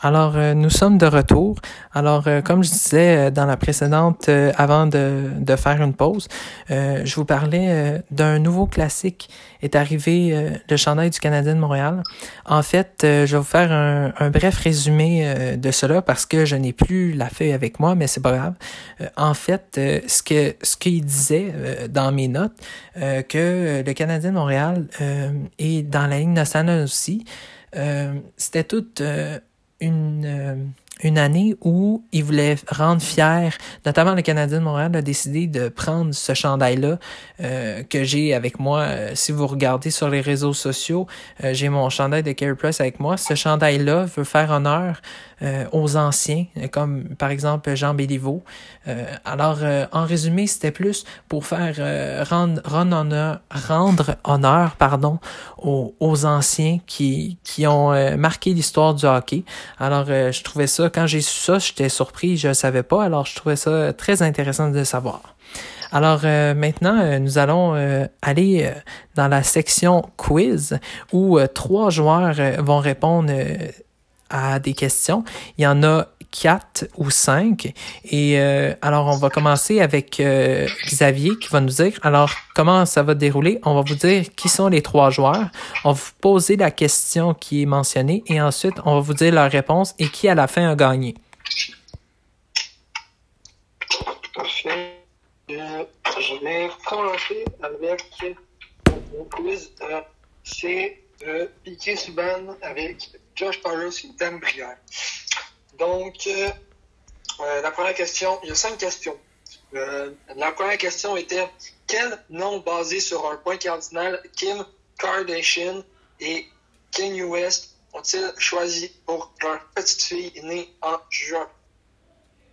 Alors, euh, nous sommes de retour. Alors, euh, comme je disais euh, dans la précédente, avant de, de, faire une pause, je vous parlais d'un nouveau classique est arrivé, le chandail du Canadien de Montréal. En fait, je vais vous faire un, un bref résumé de cela parce que je n'ai plus la feuille avec moi, mais c'est pas grave. en fait, ce que ce qu'il disait dans mes notes, que le Canadien de Montréal et dans la ligne nationale aussi, c'était tout une, euh, une année où il voulait rendre fier, notamment le Canadien de Montréal a décidé de prendre ce chandail-là euh, que j'ai avec moi. Euh, si vous regardez sur les réseaux sociaux, j'ai mon chandail de Carey Price avec moi. Ce chandail-là veut faire honneur euh, aux anciens, comme par exemple Jean Béliveau. Euh, alors, euh, en résumé, c'était plus pour faire rendre, rendre, honneur, rendre honneur pardon, aux, aux anciens qui, qui ont marqué l'histoire du hockey. Alors, je trouvais ça, quand j'ai su ça, j'étais surpris, je ne savais pas, alors je trouvais ça très intéressant de savoir. Alors maintenant, nous allons aller dans la section quiz où trois joueurs vont répondre à des questions. Il y en a quatre ou cinq. Et euh, alors, on va commencer avec euh, Xavier qui va nous dire, alors, comment ça va dérouler? On va vous dire qui sont les trois joueurs. On va vous poser la question qui est mentionnée et ensuite, on va vous dire la réponse et qui, à la fin, a gagné. Parfait. Euh, je vais commencer avec mon quiz. C'est Piqué Suban avec Josh et Dan Brière. Donc, euh, euh, la première question, il y a cinq questions. Euh, la première question était quel nom basé sur un point cardinal Kim Kardashian et Kanye West ont-ils choisi pour leur petite fille née en juin?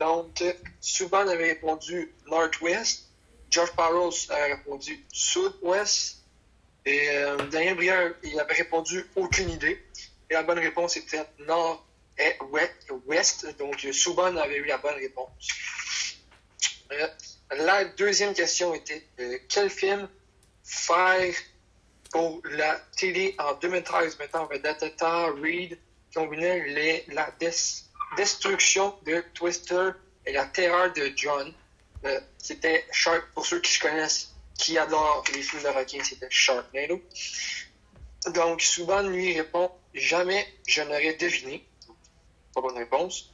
Donc, Suban avait répondu Northwest, Josh Paros a répondu Southwest, et euh, Daniel Brière, il avait répondu aucune idée. Et la bonne réponse était nord et ouest. Donc, Souban avait eu la bonne réponse. Euh, la deuxième question était euh, quel film faire pour la télé en 2013 maintenant avec Tata Reed combinait les, la destruction de Twister et la terreur de John. C'était Shark, pour ceux qui se connaissent, qui adore les films de requins, c'était Sharknado. Donc, Souban lui répond Jamais je n'aurais deviné. Pas bonne réponse.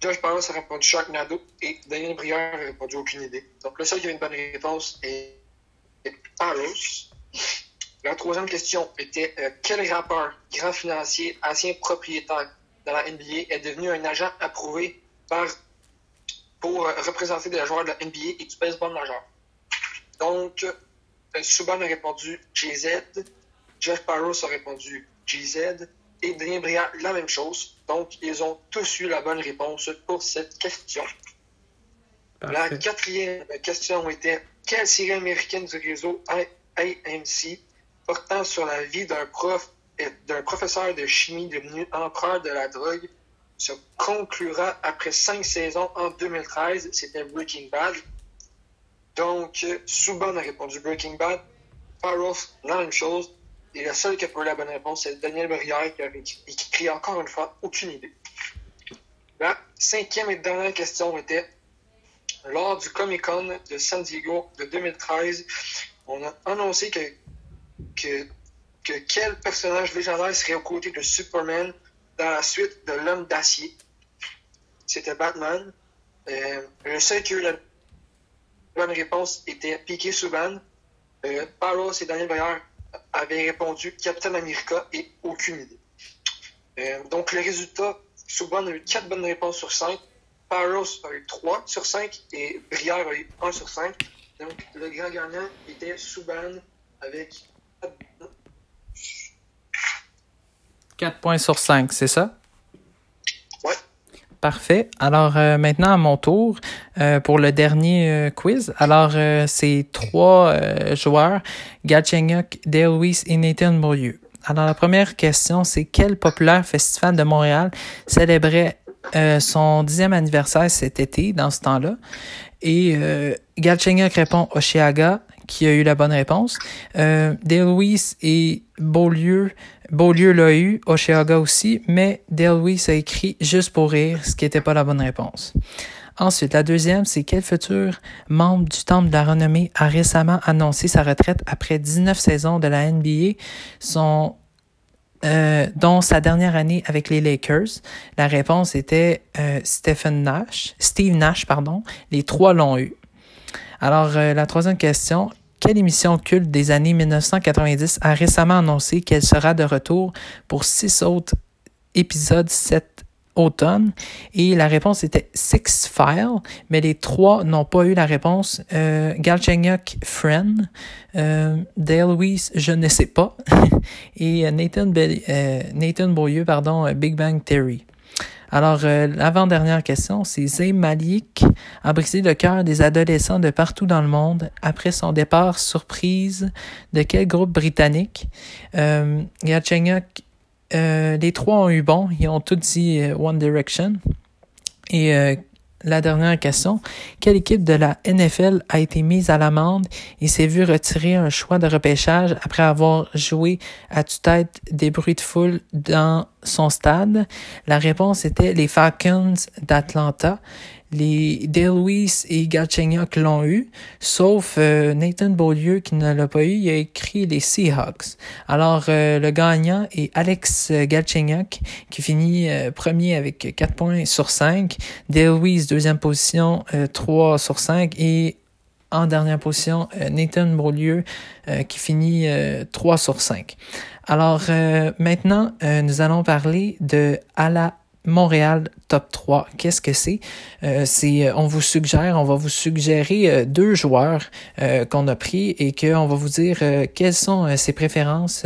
Josh Barros a répondu Sharknado et Daniel Brière a répondu aucune idée. Donc, le seul qui a une bonne réponse est Paros. La troisième question était euh, quel rappeur, grand financier, ancien propriétaire dans la NBA est devenu un agent approuvé par, pour représenter des joueurs de la NBA et du baseball majeur? Donc, euh, Subban a répondu GZ, Jeff Barrows a répondu GZ, et Daniel Briand la même chose. Donc, ils ont tous eu la bonne réponse pour cette question. La quatrième question était quelle série américaine du réseau AMC portant sur la vie d'un prof d'un professeur de chimie devenu empereur de la drogue se conclura après cinq saisons en 2013. C'était Breaking Bad. Donc, Subban a répondu Breaking Bad. Paroff, la même chose. Et le seul qui a eu la bonne réponse, c'est Daniel Brière qui a écrit encore une fois aucune idée. La cinquième et dernière question était lors du Comic Con de San Diego de 2013, on a annoncé que, que, que quel personnage légendaire serait aux côtés de Superman dans la suite de l'homme d'acier? C'était Batman. Euh, le seul qui a eu la bonne réponse était Piqué Souban. Euh, Paros et Daniel Bayer avaient répondu Captain America et aucune idée. Euh, donc, le résultat, Souban a eu 4 bonnes réponses sur 5. Paros a eu 3 sur 5 et Brière a eu 1 sur 5. Donc, le grand gagnant était Souban avec 4 points sur 5, c'est ça? Parfait. Alors euh, maintenant à mon tour euh, pour le dernier euh, quiz. Alors c'est trois joueurs, Gatchenyuk, Dale et Nathan Beaulieu. Alors la première question c'est quel populaire festival de Montréal célébrait son dixième anniversaire cet été dans ce temps-là? Et Galchenyuk répond Oshiaga, qui a eu la bonne réponse. Euh, Dale Weiss et Beaulieu. Beaulieu l'a eu, Osheaga aussi, mais Dale Weiss a écrit juste pour rire, ce qui n'était pas la bonne réponse. Ensuite, la deuxième, c'est quel futur membre du Temple de la Renommée a récemment annoncé sa retraite après 19 saisons de la NBA, euh, dont sa dernière année avec les Lakers? La réponse était euh, Stephen Nash, Steve Nash, pardon. Les trois l'ont eu. Alors, euh, la troisième question, quelle émission culte des années 1990 a récemment annoncé qu'elle sera de retour pour six autres épisodes cette automne? Et la réponse était Six File, mais les trois n'ont pas eu la réponse. Euh, Galchenyuk, Friend, euh, Dale Weiss, je ne sais pas, et Nathan, Be euh, Nathan pardon, Big Bang Theory. Alors, euh, l'avant-dernière question, c'est Zayn Malik a brisé le cœur des adolescents de partout dans le monde après son départ surprise de quel groupe britannique? Euh, euh, les trois ont eu bon, ils ont tous dit euh, One Direction. Euh, la dernière question, quelle équipe de la NFL a été mise à l'amende et s'est vu retirer un choix de repêchage après avoir joué à tue-tête des bruits de foule dans son stade? La réponse était les Falcons d'Atlanta. Les Dale Weiss et Galchenyuk l'ont eu, sauf euh, Nathan Beaulieu qui ne l'a pas eu, il a écrit les Seahawks. Alors euh, le gagnant est Alex Galchenyuk qui finit euh, premier avec 4 points sur 5, Dale Weiss deuxième position 3 sur 5 et en dernière position Nathan Beaulieu qui finit 3 sur 5. Alors maintenant nous allons parler de Ala Montréal top 3. Qu'est-ce que c'est? Euh, c'est on vous suggère, on va vous suggérer euh, deux joueurs euh, qu'on a pris et qu'on va vous dire quelles sont ses préférences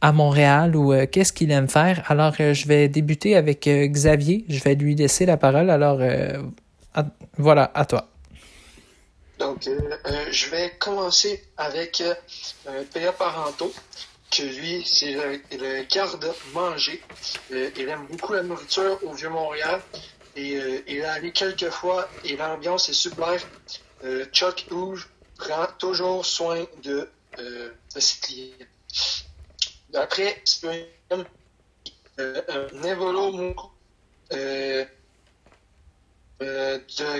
à Montréal ou qu'est-ce qu'il aime faire. Alors, je vais débuter avec Xavier. Je vais lui laisser la parole. Alors, voilà, à toi. Donc, je vais commencer avec Péa Parento que lui, c'est le, garde-manger. Euh, il aime beaucoup la nourriture au Vieux-Montréal. Et euh, il est allé quelques fois et l'ambiance est super. Euh, Chuck Hooge prend toujours soin de, ses clients. Après, c'est un Nevolo Mouko de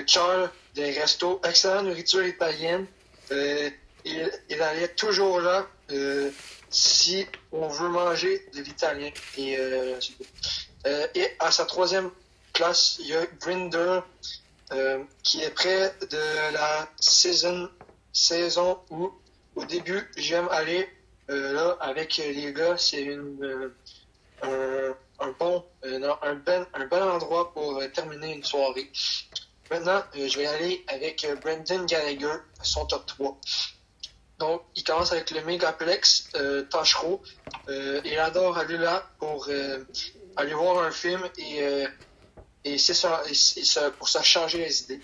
Charles des restos. Excellente nourriture italienne. il, il allait toujours là si on veut manger de l'italien. Et, euh, euh, et à sa troisième place, il y a Grinder euh, qui est près de la saison, saison où au début j'aime aller là avec les gars. C'est un, un, bon un, ben, un bon endroit pour terminer une soirée. Maintenant, je vais aller avec Brendan Gallagher, son top 3. Donc, il commence avec le Megaplex euh, Tachereau. Euh, il adore aller là pour euh, aller voir un film et, euh, et c'est ça, pour ça changer les idées.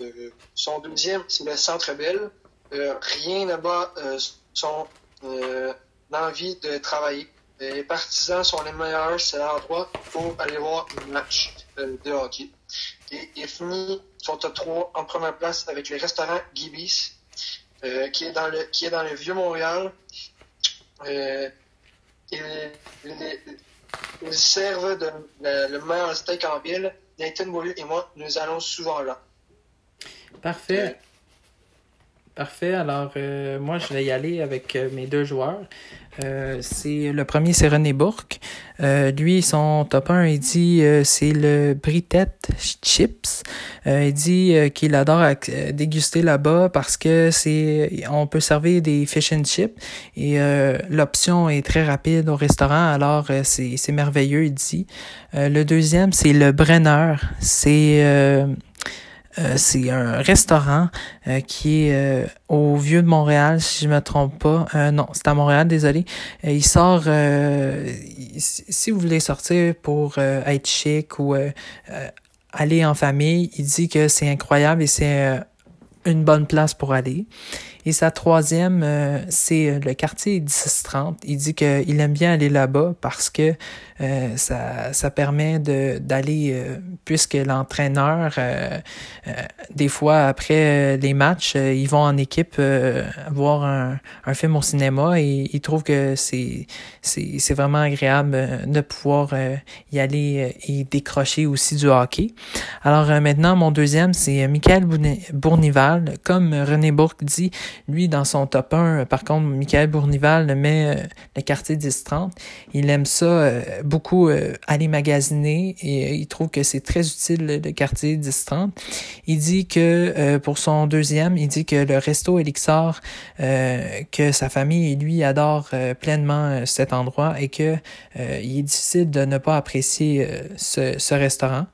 Euh, son deuxième, c'est le Centre Belle. rien bat son envie de travailler. Les partisans sont les meilleurs, c'est l'endroit pour aller voir un match de hockey. Et il finit son top 3 en première place avec le restaurant Gibis euh, qui, est dans le, qui est dans le Vieux-Montréal. Euh, ils, servent de, le meilleur steak en ville. Nathan Beaulieu et moi, nous allons souvent là. Parfait. Euh, Parfait. Alors, moi, je vais y aller avec mes deux joueurs. Euh, c'est le premier, c'est René Bourque. Euh, lui, son top 1, il dit euh, c'est le Britette Chips. il dit qu'il adore déguster là-bas parce que c'est on peut servir des fish and chips et l'option est très rapide au restaurant. Alors c'est c'est merveilleux, il dit. le deuxième, c'est le Brenner. C'est euh, c'est un restaurant euh, qui est euh, au Vieux de Montréal, si je me trompe pas. non, c'est à Montréal, désolé. il sort, si vous voulez sortir pour être chic ou aller en famille, il dit que c'est incroyable et c'est une bonne place pour aller. Et sa troisième, euh, c'est le quartier 1030. Il dit qu'il aime bien aller là-bas parce que euh, ça, ça permet d'aller, euh, puisque l'entraîneur, euh, des fois après les matchs, ils vont en équipe voir un, un, film au cinéma et ils trouvent que c'est, c'est, c'est vraiment agréable de pouvoir y aller et décrocher aussi du hockey. Alors maintenant, mon deuxième, c'est Michael Bournival. Comme René Bourque dit, lui, dans son top 1, par contre, Michael Bournival met le quartier 10-30. Il aime ça beaucoup euh, aller magasiner et euh, il trouve que c'est très utile le, quartier 1030. Il dit que euh, pour son deuxième, il dit que le resto Elixir, que sa famille et lui adorent pleinement cet endroit et que il est difficile de ne pas apprécier ce restaurant.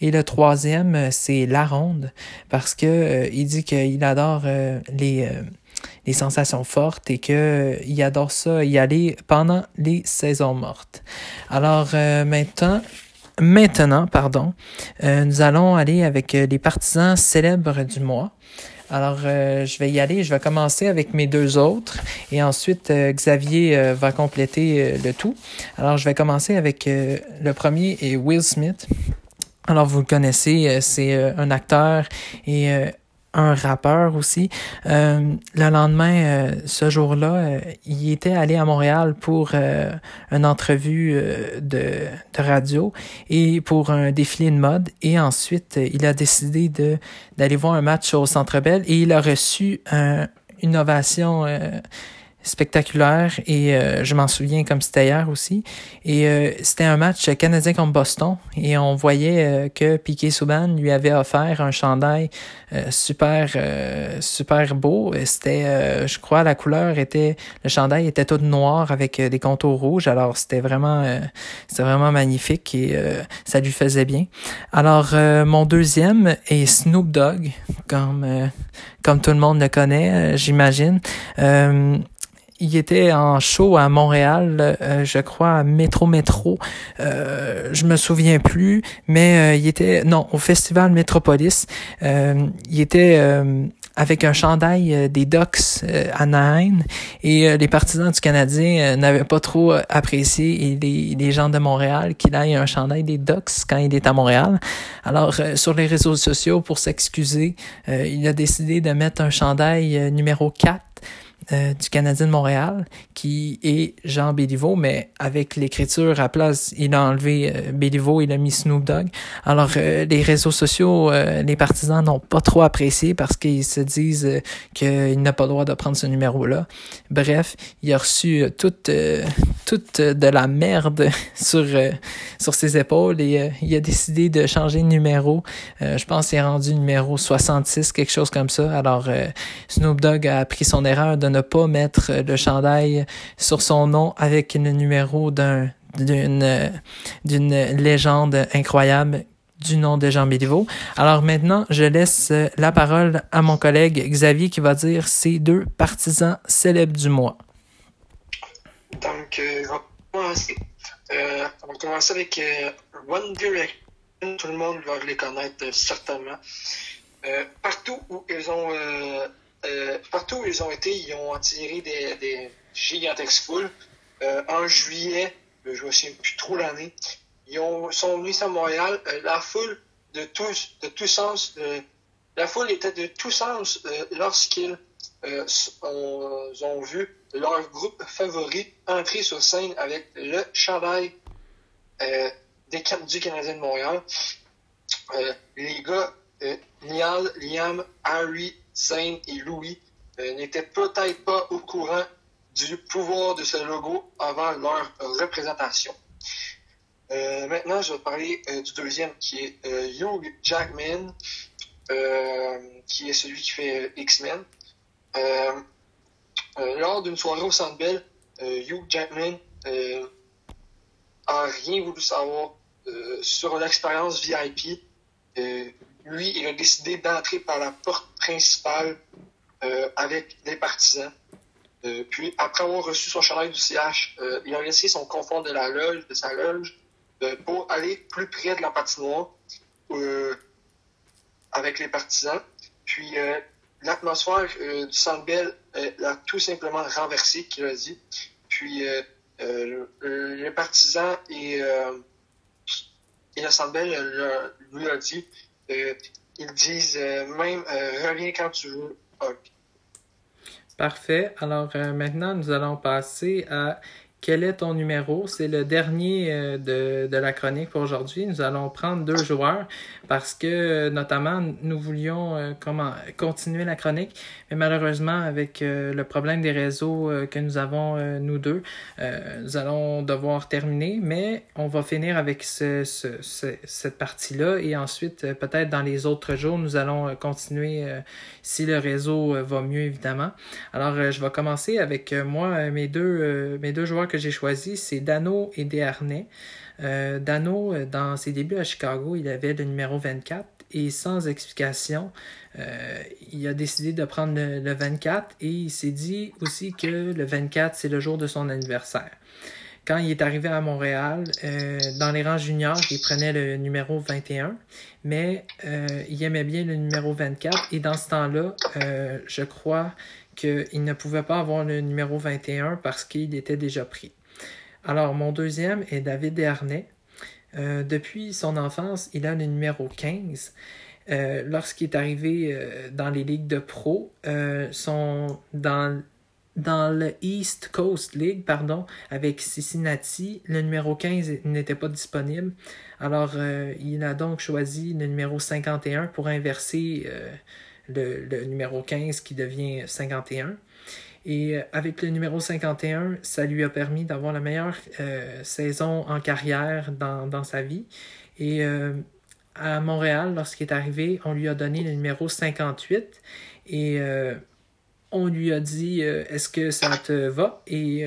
Et le troisième, c'est La Ronde, parce que il dit qu'il adore les les sensations fortes et que euh, il adore ça y aller pendant les saisons mortes. Alors euh, maintenant, maintenant, pardon, euh, nous allons aller avec les partisans célèbres du mois. Alors, je vais y aller. Je vais commencer avec mes deux autres et ensuite Xavier va compléter le tout. Alors, je vais commencer avec le premier et Will Smith. Alors, vous le connaissez, c'est un acteur et un rappeur aussi. Euh, le lendemain, euh, ce jour-là, euh, il était allé à Montréal pour une entrevue de, de, radio et pour un défilé de mode. Et ensuite, il a décidé de d'aller voir un match au Centre Bell et il a reçu une ovation spectaculaire et euh, je m'en souviens comme c'était hier aussi. Et euh, c'était un match canadien contre Boston et on voyait euh, que Piquet Souban lui avait offert un chandail super super beau. C'était, je crois, la couleur était, le chandail était tout noir avec des contours rouges. Alors c'était vraiment, c'était vraiment magnifique et ça lui faisait bien. Alors mon deuxième est Snoop Dogg, comme comme tout le monde le connaît, j'imagine il était en show à Montréal, euh, je crois à Métro Métro. Euh, je me souviens plus, mais euh, il était non au festival Métropolis. Euh, il était avec un chandail des Ducks à Nine et les partisans du Canadien n'avaient pas trop apprécié les, les, gens de Montréal qu'il ait un chandail des Ducks quand il est à Montréal. Alors sur les réseaux sociaux pour s'excuser, il a décidé de mettre un chandail numéro 4 euh, du Canadien de Montréal, qui est Jean Béliveau, mais avec l'écriture à place, il a enlevé euh, Béliveau, il a mis Snoop Dogg. Alors, euh, les réseaux sociaux, euh, les partisans n'ont pas trop apprécié parce qu'ils se disent qu'il n'a pas le droit de prendre ce numéro-là. Bref, il a reçu toute, toute de la merde sur, sur ses épaules et il a décidé de changer de numéro. je pense qu'il est rendu numéro 66, quelque chose comme ça. Alors, Snoop Dogg a pris son erreur de ne pas mettre le chandail sur son nom avec le numéro d'un d'une d'une légende incroyable du nom de Jean Béliveau. Alors maintenant, je laisse la parole à mon collègue Xavier qui va dire ses deux partisans célèbres du mois. Donc, euh, on, va commencer. Euh, avec euh, One Direction. Tout le monde va les connaître certainement. partout où ils ont euh, partout où ils ont été, ils ont attiré des, gigantesques foules. Euh, en juillet, euh, je ne me souviens plus trop l'année, ils ont, sont venus à Montréal. la foule de tous, de tous sens, la foule était de tous sens lorsqu'ils ont, ont, vu leur groupe favori entrer sur scène avec le chandail des, du Canadien de Montréal. les gars, Niall, Liam, Harry, Zane et Louis euh, n'étaient peut-être pas au courant du pouvoir de ce logo avant leur représentation. Euh, maintenant, je vais parler euh, du deuxième qui est Hugh Jackman, qui est celui qui fait X-Men. lors d'une soirée au Centre Bell, Hugh Jackman a rien voulu savoir sur l'expérience VIP lui, il a décidé d'entrer par la porte principale euh, avec des partisans. Euh, puis, après avoir reçu son chandail du CH, euh, il a laissé son confort de la loge, de sa loge, pour aller plus près de la patinoire avec les partisans. Puis, l'atmosphère du Centre Bell l'a tout simplement renversé, qu'il a dit. Puis les partisans et, et le Centre lui a dit, ils disent même reviens quand tu veux. Parfait. Alors maintenant, nous allons passer à quel est ton numéro? C'est le dernier euh, de, la chronique pour aujourd'hui. Nous allons prendre deux joueurs parce que notamment nous voulions euh, comment, continuer la chronique, mais malheureusement avec euh, le problème des réseaux que nous avons nous deux, nous allons devoir terminer, mais on va finir avec ce, ce, cette partie-là et ensuite peut-être dans les autres jours nous allons continuer si le réseau va mieux évidemment. Alors je vais commencer avec moi mes deux mes deux joueurs j'ai choisi, c'est Dano et Desharnais. Euh, Dano, euh, dans ses débuts à Chicago, il avait le numéro 24 et sans explication, euh, il a décidé de prendre le, 24 et il s'est dit aussi que le 24, c'est le jour de son anniversaire. Quand il est arrivé à Montréal, dans les rangs juniors, il prenait le numéro 21, mais il aimait bien le numéro 24 et dans ce temps-là, je crois qu'il ne pouvait pas avoir le numéro 21 parce qu'il était déjà pris. Alors, mon deuxième est David Dernay. Euh, depuis son enfance, il a le numéro 15. Euh, lorsqu'il est arrivé euh, dans les ligues de pro, son, dans, dans le East Coast League, pardon, avec Cincinnati, le numéro 15 n'était pas disponible. Alors, il a donc choisi le numéro 51 pour inverser le, numéro 15 qui devient 51. Et euh, avec le numéro 51, ça lui a permis d'avoir la meilleure euh, saison en carrière dans, dans sa vie. Et euh, à Montréal, lorsqu'il est arrivé, on lui a donné le numéro 58 et on lui a dit Est-ce que ça te va? Et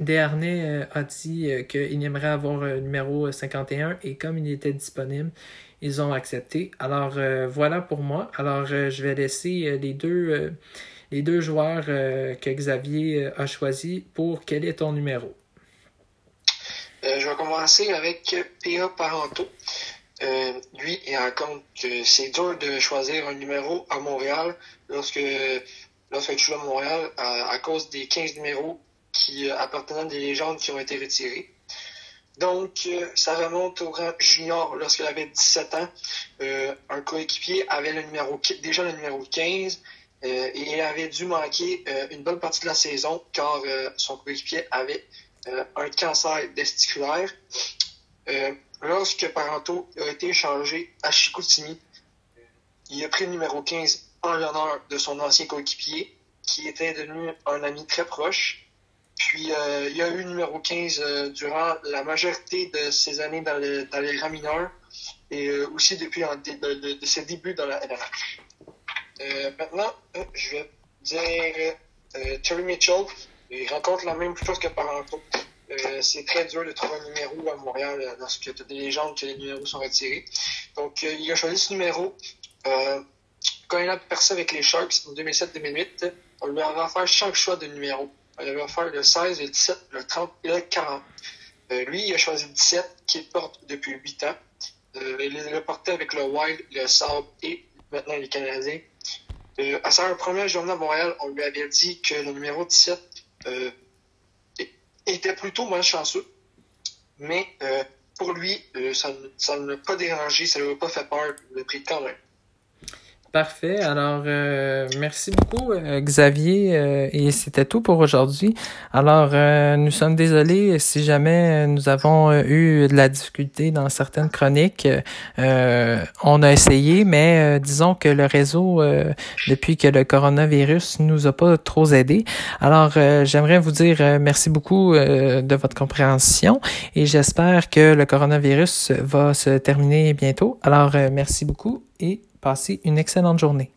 Desharnais a dit qu'il aimerait avoir le numéro 51 et comme il était disponible, ils ont accepté. Alors euh, voilà pour moi. Alors euh, je vais laisser euh, les deux joueurs que Xavier a choisis pour quel est ton numéro. je vais commencer avec P.A. Parento. lui, il raconte que c'est dur de choisir un numéro à Montréal lorsque, lorsque tu joues à Montréal à, à cause des 15 numéros qui appartenaient à des légendes qui ont été retirés. Donc, euh, ça remonte au rang junior lorsqu'il avait 17 ans. Euh, un coéquipier avait le numéro, déjà le numéro 15 euh, et il avait dû manquer une bonne partie de la saison car son coéquipier avait un cancer testiculaire. lorsque Parento a été échangé à Chicoutimi, il a pris le numéro 15 en l'honneur de son ancien coéquipier qui était devenu un ami très proche. Puis euh, il y a eu numéro 15 euh, durant la majorité de ses années dans, les rangs mineurs et euh, aussi depuis de, ses débuts dans la LNH. maintenant, je vais dire Terry Mitchell. Il rencontre la même chose que Paranto. c'est très dur de trouver un numéro à Montréal lorsque tu as des légendes que les numéros sont retirés. Donc, il a choisi ce numéro. quand il a percé avec les Sharks en 2007-2008, on lui a offert chaque choix de numéro. Il va faire le 16, le 17, le 30 et le 40. Euh, lui, il a choisi le 17, qu'il porte depuis 8 ans. Euh, il l'a porté avec le Wild, le Sable et maintenant les Canadiens. Euh, à sa première journée à Montréal, on lui avait dit que le numéro 17 euh, était plutôt malchanceux. Mais pour lui, ça, ne l'a pas dérangé, ça ne lui a pas fait peur, le prix quand même. Parfait. Alors, euh, merci beaucoup, euh, Xavier. Euh, et c'était tout pour aujourd'hui. Alors, nous sommes désolés si jamais nous avons eu de la difficulté dans certaines chroniques. on a essayé, mais disons que le réseau, depuis que le coronavirus nous a pas trop aidé. Alors, j'aimerais vous dire merci beaucoup de votre compréhension et j'espère que le coronavirus va se terminer bientôt. Alors, merci beaucoup et Passez une excellente journée.